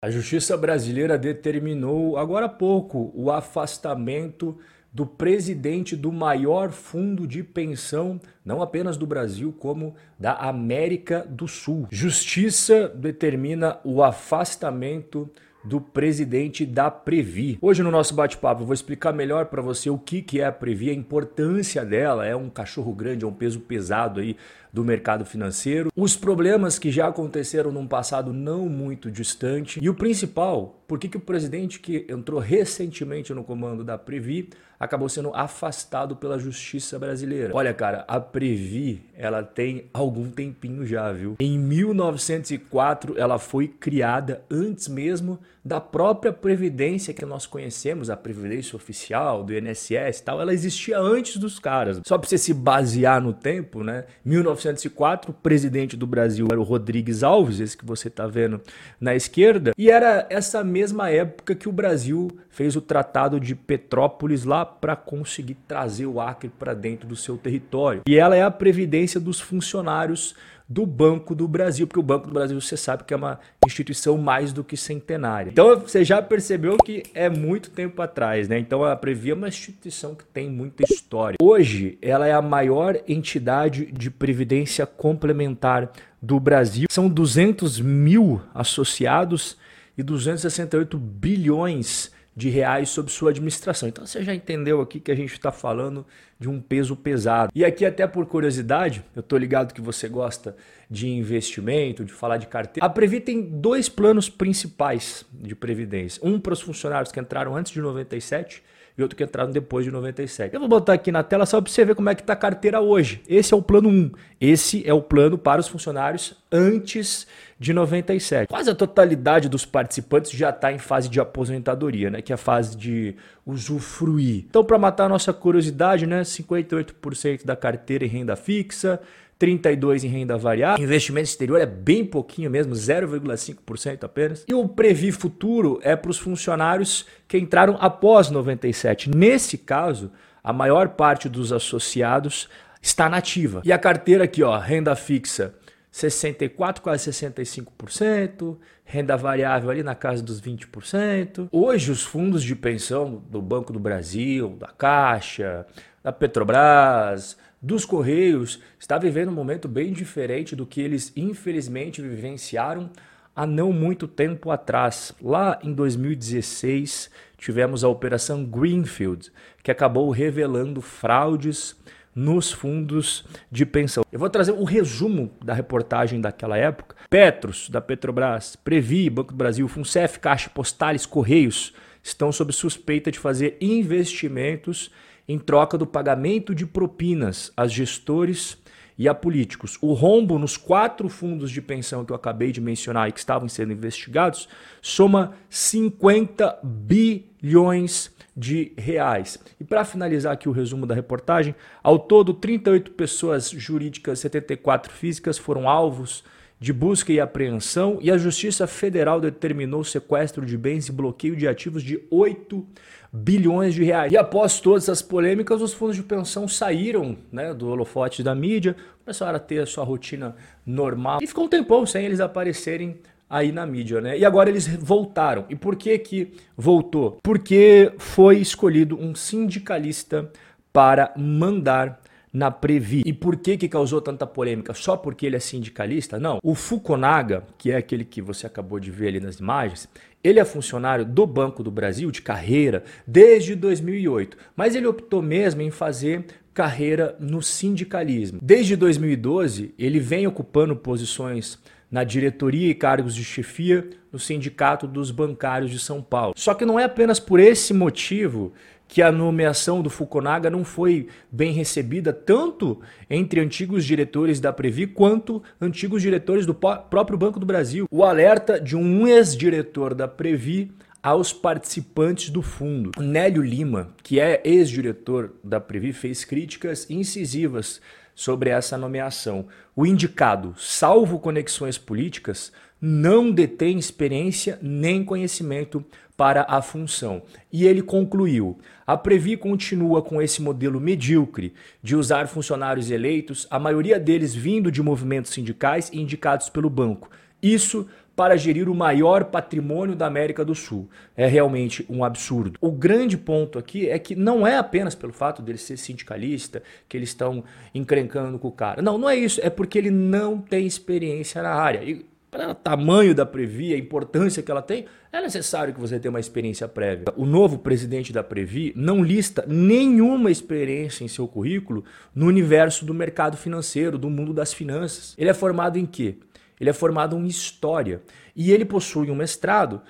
A justiça brasileira determinou agora há pouco o afastamento do presidente do maior fundo de pensão, não apenas do Brasil, como da América do Sul. Justiça determina o afastamento do presidente da Previ. Hoje no nosso bate-papo eu vou explicar melhor para você o que, que é a Previ, a importância dela, é um cachorro grande, é um peso pesado aí do mercado financeiro, os problemas que já aconteceram num passado não muito distante e o principal, por que, que o presidente que entrou recentemente no comando da Previ acabou sendo afastado pela justiça brasileira. Olha, cara, a Previ, ela tem algum tempinho já, viu? Em 1904 ela foi criada antes mesmo da própria previdência que nós conhecemos, a previdência oficial do INSS e tal, ela existia antes dos caras. Só para você se basear no tempo, né? 1904, o presidente do Brasil era o Rodrigues Alves, esse que você está vendo na esquerda, e era essa mesma época que o Brasil fez o Tratado de Petrópolis lá para conseguir trazer o Acre para dentro do seu território. E ela é a previdência dos funcionários do Banco do Brasil, porque o Banco do Brasil você sabe que é uma instituição mais do que centenária. Então você já percebeu que é muito tempo atrás, né? Então a Previ é uma instituição que tem muita história. Hoje ela é a maior entidade de previdência complementar do Brasil. São 200 mil associados e 268 bilhões de reais sob sua administração. Então você já entendeu aqui que a gente está falando de um peso pesado. E aqui, até por curiosidade, eu estou ligado que você gosta de investimento, de falar de carteira. A Previ tem dois planos principais de previdência: um para os funcionários que entraram antes de 97 e outro que entraram depois de 97. Eu vou botar aqui na tela só para você ver como é que está a carteira hoje. Esse é o plano 1. Esse é o plano para os funcionários antes de 97. Quase a totalidade dos participantes já está em fase de aposentadoria, né? que é a fase de usufruir. Então, para matar a nossa curiosidade, né? 58% da carteira em renda fixa, 32 em renda variável. Investimento exterior é bem pouquinho mesmo, 0,5% apenas. E o Previ Futuro é para os funcionários que entraram após 97. Nesse caso, a maior parte dos associados está nativa. E a carteira aqui, ó, renda fixa 64, quase 65%, renda variável ali na casa dos 20%. Hoje os fundos de pensão do Banco do Brasil, da Caixa, da Petrobras, dos Correios está vivendo um momento bem diferente do que eles infelizmente vivenciaram há não muito tempo atrás. Lá em 2016, tivemos a operação Greenfield, que acabou revelando fraudes nos fundos de pensão. Eu vou trazer o um resumo da reportagem daquela época. Petros, da Petrobras, Previ, Banco do Brasil, Funcef, Caixa Postales, Correios estão sob suspeita de fazer investimentos em troca do pagamento de propinas a gestores e a políticos. O rombo nos quatro fundos de pensão que eu acabei de mencionar e que estavam sendo investigados soma 50 bilhões de reais. E para finalizar aqui o resumo da reportagem, ao todo 38 pessoas jurídicas, 74 físicas foram alvos de busca e apreensão e a Justiça Federal determinou sequestro de bens e bloqueio de ativos de 8 bilhões de reais. E após todas as polêmicas, os fundos de pensão saíram né, do holofote da mídia, começaram a ter a sua rotina normal e ficou um tempão sem eles aparecerem aí na mídia, né? E agora eles voltaram. E por que que voltou? Porque foi escolhido um sindicalista para mandar na Previ. E por que que causou tanta polêmica? Só porque ele é sindicalista? Não. O Fukunaga, que é aquele que você acabou de ver ali nas imagens, ele é funcionário do Banco do Brasil de carreira desde 2008, mas ele optou mesmo em fazer carreira no sindicalismo. Desde 2012, ele vem ocupando posições na diretoria e cargos de chefia no Sindicato dos Bancários de São Paulo. Só que não é apenas por esse motivo que a nomeação do Fukunaga não foi bem recebida tanto entre antigos diretores da Previ quanto antigos diretores do próprio Banco do Brasil. O alerta de um ex-diretor da Previ aos participantes do fundo. Nélio Lima, que é ex-diretor da Previ, fez críticas incisivas sobre essa nomeação. O indicado, salvo conexões políticas, não detém experiência nem conhecimento para a função. E ele concluiu: a Previ continua com esse modelo medíocre de usar funcionários eleitos, a maioria deles vindo de movimentos sindicais e indicados pelo banco. Isso para gerir o maior patrimônio da América do Sul. É realmente um absurdo. O grande ponto aqui é que não é apenas pelo fato dele ser sindicalista que eles estão encrencando com o cara. Não, não é isso. É porque ele não tem experiência na área. E para o tamanho da Previ, a importância que ela tem, é necessário que você tenha uma experiência prévia. O novo presidente da Previ não lista nenhuma experiência em seu currículo no universo do mercado financeiro, do mundo das finanças. Ele é formado em quê? Ele é formado em História e ele possui um mestrado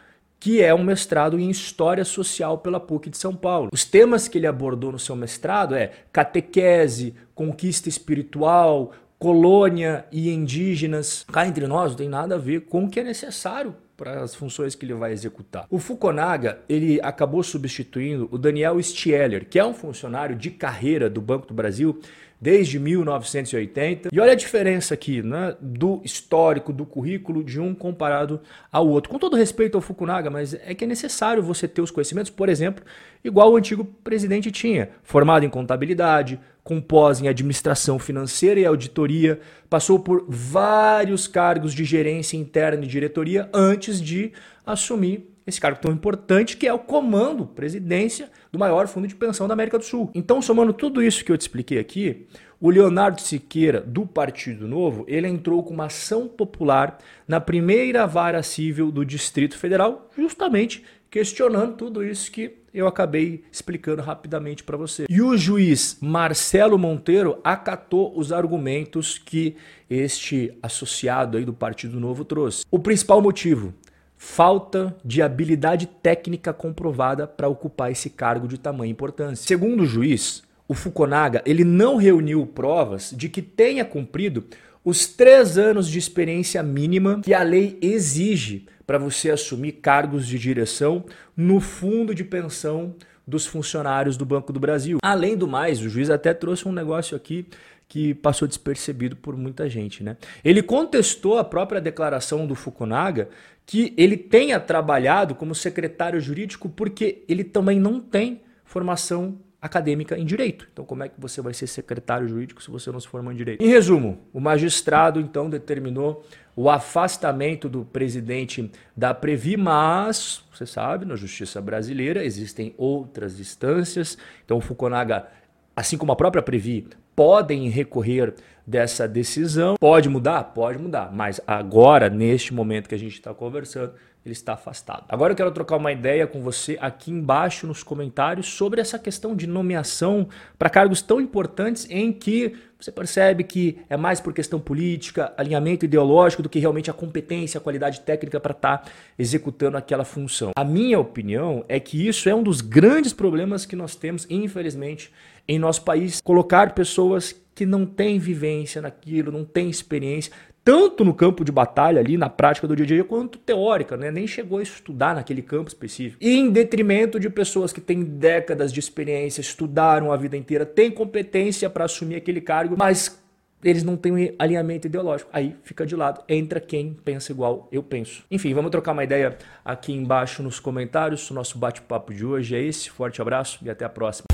que é um mestrado em História Social pela PUC de São Paulo. Os temas que ele abordou no seu mestrado é catequese, conquista espiritual, colônia e indígenas. Cá entre nós não tem nada a ver com o que é necessário para as funções que ele vai executar. O Fukunaga, ele acabou substituindo o Daniel Stieler, que é um funcionário de carreira do Banco do Brasil desde 1980. E olha a diferença aqui, né, do histórico do currículo de um comparado ao outro. Com todo respeito ao Fukunaga, mas é que é necessário você ter os conhecimentos, por exemplo, igual o antigo presidente tinha, formado em contabilidade, com pós em administração financeira e auditoria, passou por vários cargos de gerência interna e diretoria antes de assumir esse cargo tão importante que é o comando, presidência do maior fundo de pensão da América do Sul. Então, somando tudo isso que eu te expliquei aqui, o Leonardo Siqueira, do Partido Novo, ele entrou com uma ação popular na primeira vara civil do Distrito Federal, justamente questionando tudo isso que eu acabei explicando rapidamente para você. E o juiz Marcelo Monteiro acatou os argumentos que este associado aí do Partido Novo trouxe. O principal motivo, falta de habilidade técnica comprovada para ocupar esse cargo de tamanha importância. Segundo o juiz, o Fukunaga ele não reuniu provas de que tenha cumprido os três anos de experiência mínima que a lei exige para você assumir cargos de direção no fundo de pensão dos funcionários do Banco do Brasil. Além do mais, o juiz até trouxe um negócio aqui que passou despercebido por muita gente. Né? Ele contestou a própria declaração do Fukunaga que ele tenha trabalhado como secretário jurídico porque ele também não tem formação acadêmica em direito. Então, como é que você vai ser secretário jurídico se você não se formou em direito? Em resumo, o magistrado então determinou o afastamento do presidente da Previ, mas você sabe, na justiça brasileira existem outras instâncias. Então, o Fukunaga, assim como a própria Previ, podem recorrer dessa decisão. Pode mudar? Pode mudar. Mas agora, neste momento que a gente está conversando, ele está afastado. Agora eu quero trocar uma ideia com você aqui embaixo nos comentários sobre essa questão de nomeação para cargos tão importantes em que você percebe que é mais por questão política, alinhamento ideológico do que realmente a competência, a qualidade técnica para estar tá executando aquela função. A minha opinião é que isso é um dos grandes problemas que nós temos, infelizmente, em nosso país, colocar pessoas que não têm vivência naquilo, não têm experiência, tanto no campo de batalha ali, na prática do dia a dia, quanto teórica, né? Nem chegou a estudar naquele campo específico. E em detrimento de pessoas que têm décadas de experiência, estudaram a vida inteira, têm competência para assumir aquele cargo, mas eles não têm alinhamento ideológico. Aí fica de lado, entra quem pensa igual eu penso. Enfim, vamos trocar uma ideia aqui embaixo nos comentários. O nosso bate-papo de hoje é esse. Forte abraço e até a próxima.